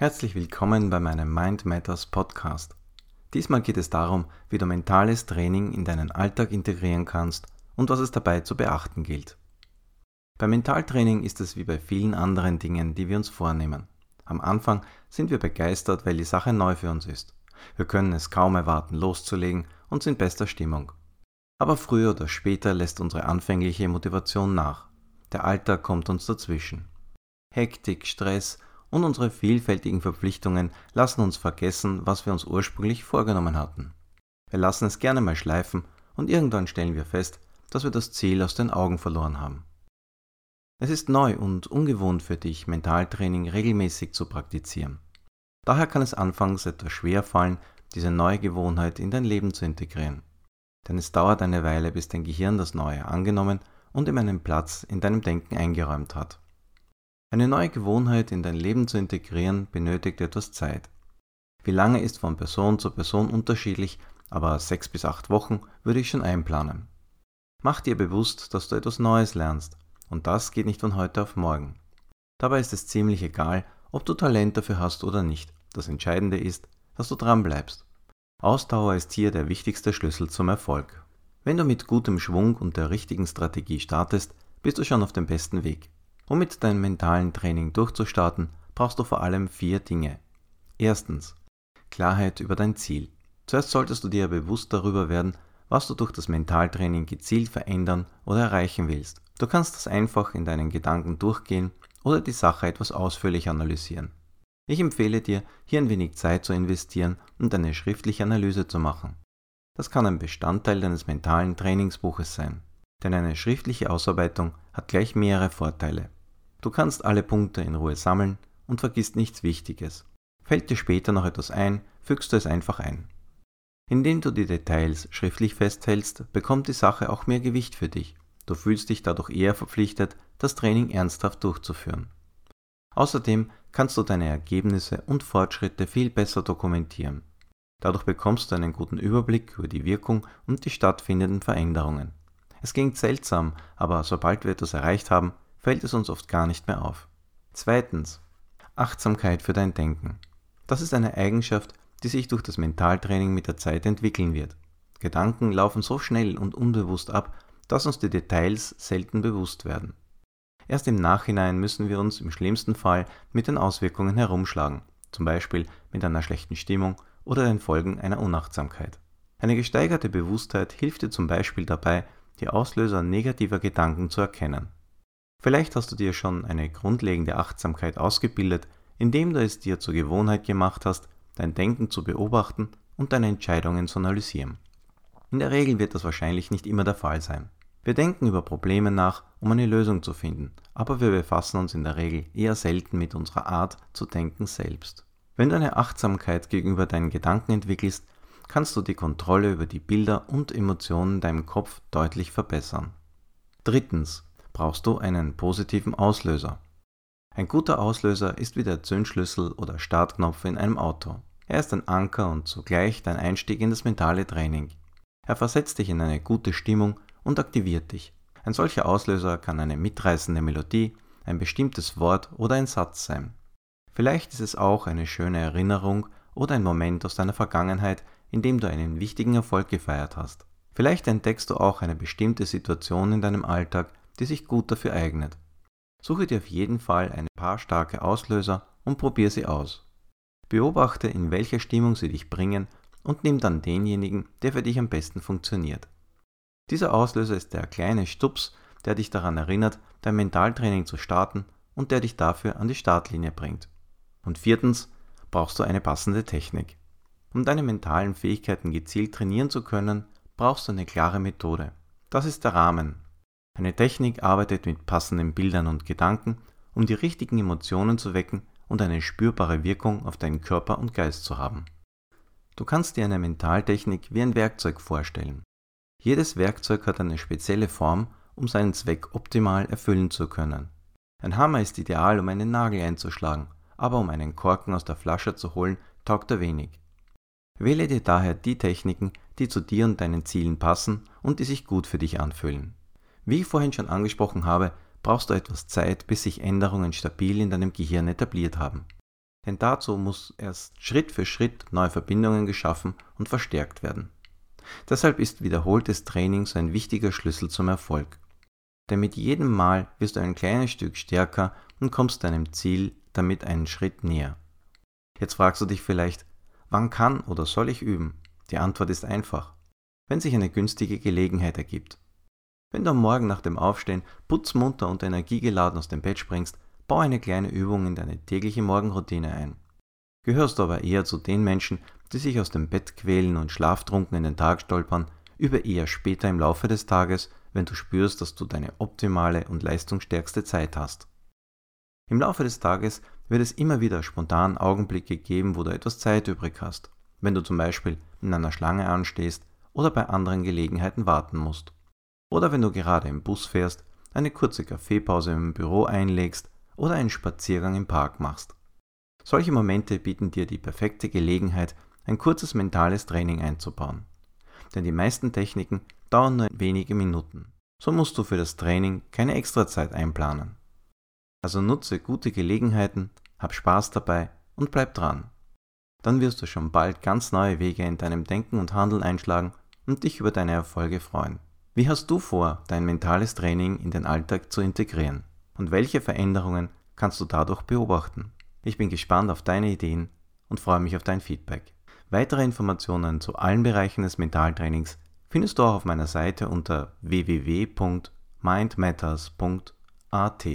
Herzlich willkommen bei meinem Mind Matters Podcast. Diesmal geht es darum, wie du mentales Training in deinen Alltag integrieren kannst und was es dabei zu beachten gilt. Beim Mentaltraining ist es wie bei vielen anderen Dingen, die wir uns vornehmen. Am Anfang sind wir begeistert, weil die Sache neu für uns ist. Wir können es kaum erwarten, loszulegen und sind bester Stimmung. Aber früher oder später lässt unsere anfängliche Motivation nach. Der Alltag kommt uns dazwischen. Hektik, Stress und unsere vielfältigen Verpflichtungen lassen uns vergessen, was wir uns ursprünglich vorgenommen hatten. Wir lassen es gerne mal schleifen und irgendwann stellen wir fest, dass wir das Ziel aus den Augen verloren haben. Es ist neu und ungewohnt für dich, Mentaltraining regelmäßig zu praktizieren. Daher kann es anfangs etwas schwer fallen, diese neue Gewohnheit in dein Leben zu integrieren. Denn es dauert eine Weile, bis dein Gehirn das Neue angenommen und ihm einen Platz in deinem Denken eingeräumt hat. Eine neue Gewohnheit in dein Leben zu integrieren benötigt etwas Zeit. Wie lange ist von Person zu Person unterschiedlich, aber sechs bis acht Wochen würde ich schon einplanen. Mach dir bewusst, dass du etwas Neues lernst und das geht nicht von heute auf morgen. Dabei ist es ziemlich egal, ob du Talent dafür hast oder nicht. Das Entscheidende ist, dass du dran bleibst. Ausdauer ist hier der wichtigste Schlüssel zum Erfolg. Wenn du mit gutem Schwung und der richtigen Strategie startest, bist du schon auf dem besten Weg. Um mit deinem mentalen Training durchzustarten, brauchst du vor allem vier Dinge. Erstens, Klarheit über dein Ziel. Zuerst solltest du dir bewusst darüber werden, was du durch das Mentaltraining gezielt verändern oder erreichen willst. Du kannst das einfach in deinen Gedanken durchgehen oder die Sache etwas ausführlich analysieren. Ich empfehle dir, hier ein wenig Zeit zu investieren und eine schriftliche Analyse zu machen. Das kann ein Bestandteil deines mentalen Trainingsbuches sein, denn eine schriftliche Ausarbeitung hat gleich mehrere Vorteile. Du kannst alle Punkte in Ruhe sammeln und vergisst nichts Wichtiges. Fällt dir später noch etwas ein, fügst du es einfach ein. Indem du die Details schriftlich festhältst, bekommt die Sache auch mehr Gewicht für dich Du fühlst dich dadurch eher verpflichtet, das Training ernsthaft durchzuführen. Außerdem kannst du deine Ergebnisse und Fortschritte viel besser dokumentieren. Dadurch bekommst du einen guten Überblick über die Wirkung und die stattfindenden Veränderungen. Es klingt seltsam, aber sobald wir etwas erreicht haben, fällt es uns oft gar nicht mehr auf. Zweitens. Achtsamkeit für dein Denken. Das ist eine Eigenschaft, die sich durch das Mentaltraining mit der Zeit entwickeln wird. Gedanken laufen so schnell und unbewusst ab, dass uns die Details selten bewusst werden. Erst im Nachhinein müssen wir uns im schlimmsten Fall mit den Auswirkungen herumschlagen, zum Beispiel mit einer schlechten Stimmung oder den Folgen einer Unachtsamkeit. Eine gesteigerte Bewusstheit hilft dir zum Beispiel dabei, die Auslöser negativer Gedanken zu erkennen. Vielleicht hast du dir schon eine grundlegende Achtsamkeit ausgebildet, indem du es dir zur Gewohnheit gemacht hast, dein Denken zu beobachten und deine Entscheidungen zu analysieren. In der Regel wird das wahrscheinlich nicht immer der Fall sein. Wir denken über Probleme nach, um eine Lösung zu finden, aber wir befassen uns in der Regel eher selten mit unserer Art zu denken selbst. Wenn du eine Achtsamkeit gegenüber deinen Gedanken entwickelst, kannst du die Kontrolle über die Bilder und Emotionen in deinem Kopf deutlich verbessern. Drittens brauchst du einen positiven Auslöser. Ein guter Auslöser ist wie der Zündschlüssel oder Startknopf in einem Auto. Er ist ein Anker und zugleich dein Einstieg in das mentale Training. Er versetzt dich in eine gute Stimmung und aktiviert dich. Ein solcher Auslöser kann eine mitreißende Melodie, ein bestimmtes Wort oder ein Satz sein. Vielleicht ist es auch eine schöne Erinnerung oder ein Moment aus deiner Vergangenheit, in dem du einen wichtigen Erfolg gefeiert hast. Vielleicht entdeckst du auch eine bestimmte Situation in deinem Alltag, die sich gut dafür eignet. Suche dir auf jeden Fall ein paar starke Auslöser und probier sie aus. Beobachte, in welcher Stimmung sie dich bringen und nimm dann denjenigen, der für dich am besten funktioniert. Dieser Auslöser ist der kleine Stups, der dich daran erinnert, dein Mentaltraining zu starten und der dich dafür an die Startlinie bringt. Und viertens brauchst du eine passende Technik. Um deine mentalen Fähigkeiten gezielt trainieren zu können, brauchst du eine klare Methode. Das ist der Rahmen. Eine Technik arbeitet mit passenden Bildern und Gedanken, um die richtigen Emotionen zu wecken und eine spürbare Wirkung auf deinen Körper und Geist zu haben. Du kannst dir eine Mentaltechnik wie ein Werkzeug vorstellen. Jedes Werkzeug hat eine spezielle Form, um seinen Zweck optimal erfüllen zu können. Ein Hammer ist ideal, um einen Nagel einzuschlagen, aber um einen Korken aus der Flasche zu holen, taugt er wenig. Wähle dir daher die Techniken, die zu dir und deinen Zielen passen und die sich gut für dich anfühlen. Wie ich vorhin schon angesprochen habe, brauchst du etwas Zeit, bis sich Änderungen stabil in deinem Gehirn etabliert haben. Denn dazu muss erst Schritt für Schritt neue Verbindungen geschaffen und verstärkt werden. Deshalb ist wiederholtes Training so ein wichtiger Schlüssel zum Erfolg. Denn mit jedem Mal wirst du ein kleines Stück stärker und kommst deinem Ziel damit einen Schritt näher. Jetzt fragst du dich vielleicht, wann kann oder soll ich üben? Die Antwort ist einfach, wenn sich eine günstige Gelegenheit ergibt. Wenn du am Morgen nach dem Aufstehen putzmunter und energiegeladen aus dem Bett springst, bau eine kleine Übung in deine tägliche Morgenroutine ein. Gehörst du aber eher zu den Menschen, die sich aus dem Bett quälen und schlaftrunken in den Tag stolpern, über eher später im Laufe des Tages, wenn du spürst, dass du deine optimale und leistungsstärkste Zeit hast. Im Laufe des Tages wird es immer wieder spontan Augenblicke geben, wo du etwas Zeit übrig hast, wenn du zum Beispiel in einer Schlange anstehst oder bei anderen Gelegenheiten warten musst. Oder wenn du gerade im Bus fährst, eine kurze Kaffeepause im Büro einlegst oder einen Spaziergang im Park machst. Solche Momente bieten dir die perfekte Gelegenheit, ein kurzes mentales Training einzubauen. Denn die meisten Techniken dauern nur wenige Minuten. So musst du für das Training keine Extrazeit einplanen. Also nutze gute Gelegenheiten, hab Spaß dabei und bleib dran. Dann wirst du schon bald ganz neue Wege in deinem Denken und Handeln einschlagen und dich über deine Erfolge freuen. Wie hast du vor, dein mentales Training in den Alltag zu integrieren? Und welche Veränderungen kannst du dadurch beobachten? Ich bin gespannt auf deine Ideen und freue mich auf dein Feedback. Weitere Informationen zu allen Bereichen des Mentaltrainings findest du auch auf meiner Seite unter www.mindmatters.at.